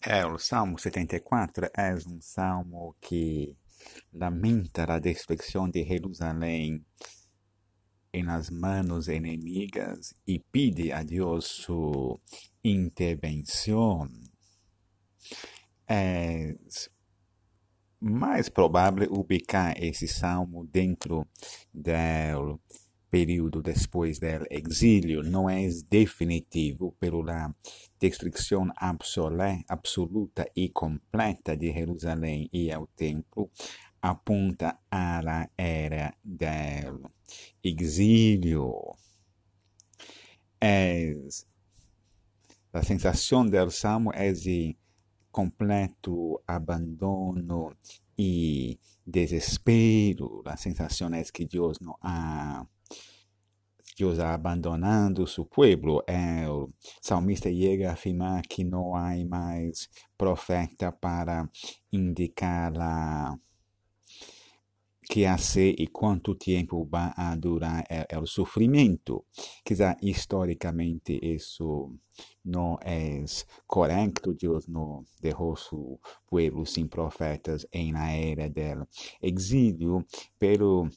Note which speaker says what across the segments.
Speaker 1: É, o Salmo 74 é um salmo que lamenta a destruição de Jerusalém em las manos inimigas e pede a Deus sua intervenção. É mais provável ubicar esse salmo dentro do período depois do exílio não é definitivo pela destruição absoluta e completa de Jerusalém e ao templo aponta à era do exílio. É, a sensação do salmo é de completo abandono e desespero. A sensação é que Deus não há Deus abandonando seu povo. É, o salmista chega a afirmar que não há mais profeta para indicar a que ser e quanto tempo vai durar o sofrimento. Quizá historicamente isso não é correto. Deus não deixou seu povo sem profetas em na era do exílio, pero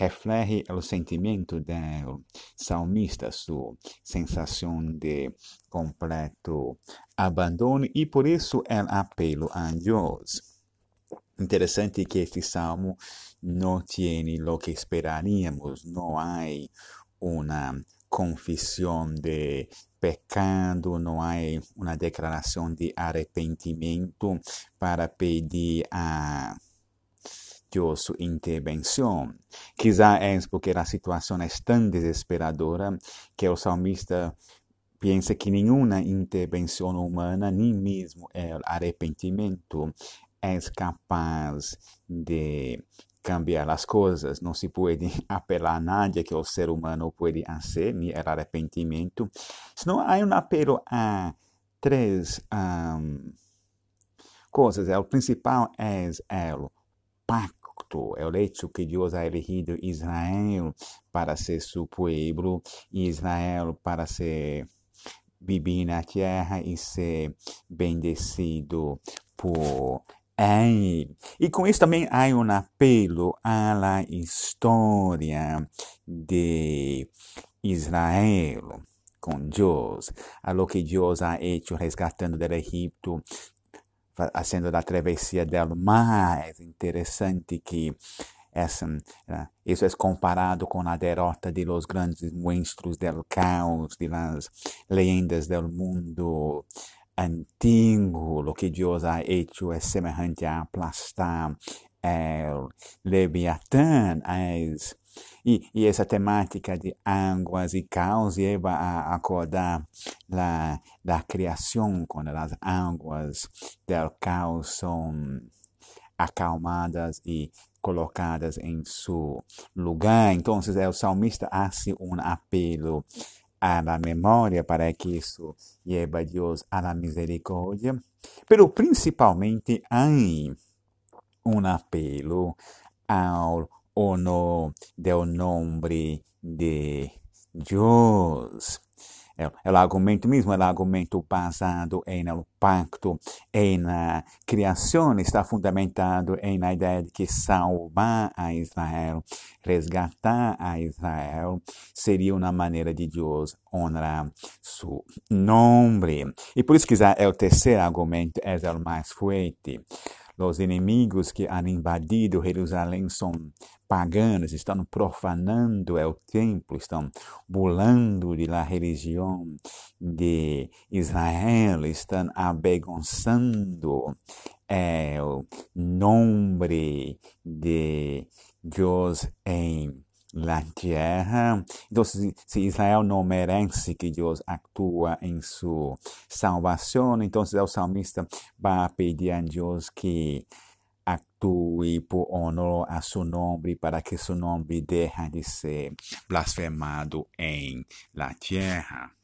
Speaker 1: reflete o sentimento do salmista, sua sensação de completo abandono e por isso o apelo a Deus. Interessante que este salmo não tem o que esperaríamos, não há uma confissão de pecado, não há uma declaração de arrependimento para pedir a Sua intervenção. Quizá é porque a situação é tão desesperadora que o salmista pensa que nenhuma intervenção humana, nem mesmo o arrependimento, é capaz de cambiar as coisas. Não se pode apelar a nada que o ser humano pode fazer, nem o arrependimento. Senão há um apelo a três um, coisas. O principal é o pacto, é o hecho que Deus ha elegido Israel para ser seu povo, Israel para ser viver na terra e ser bendecido por e com isso também há um apelo à história de Israel com Deus, a lo que Deus ha hecho resgatando do Egito, fazendo a travessia mar. É interessante que essa, isso é comparado com a derrota de los grandes monstros del caos, de las leyendas del mundo antiguo, lo que Dios ha hecho es semejante a aplastar el Leviatán. Es, y, y, esa temática de aguas y caos lleva a acordar la, la creación cuando las aguas del caos son acalmadas y colocadas em seu lugar. Então, o salmista hace um apelo la memória para que isso lleve a Deus la misericórdia, pero principalmente há um apelo ao honor do nome de Deus. o argumento mesmo, o argumento basado no pacto, na criação, está fundamentado na ideia de que salvar a Israel, resgatar a Israel, seria uma maneira de Deus honrar seu nome. E por isso que é o terceiro argumento, é o mais forte. Os inimigos que han invadido Jerusalém são paganos, estão profanando o templo, estão burlando de la religião de Israel, estão avergonçando o nome de Deus em la tierra. Então, se, Israel não merece que Deus atua em sua salvação, então o salmista vai pedir a Deus que atue por honor a seu nome, para que seu nome deixe de ser blasfemado em la tierra.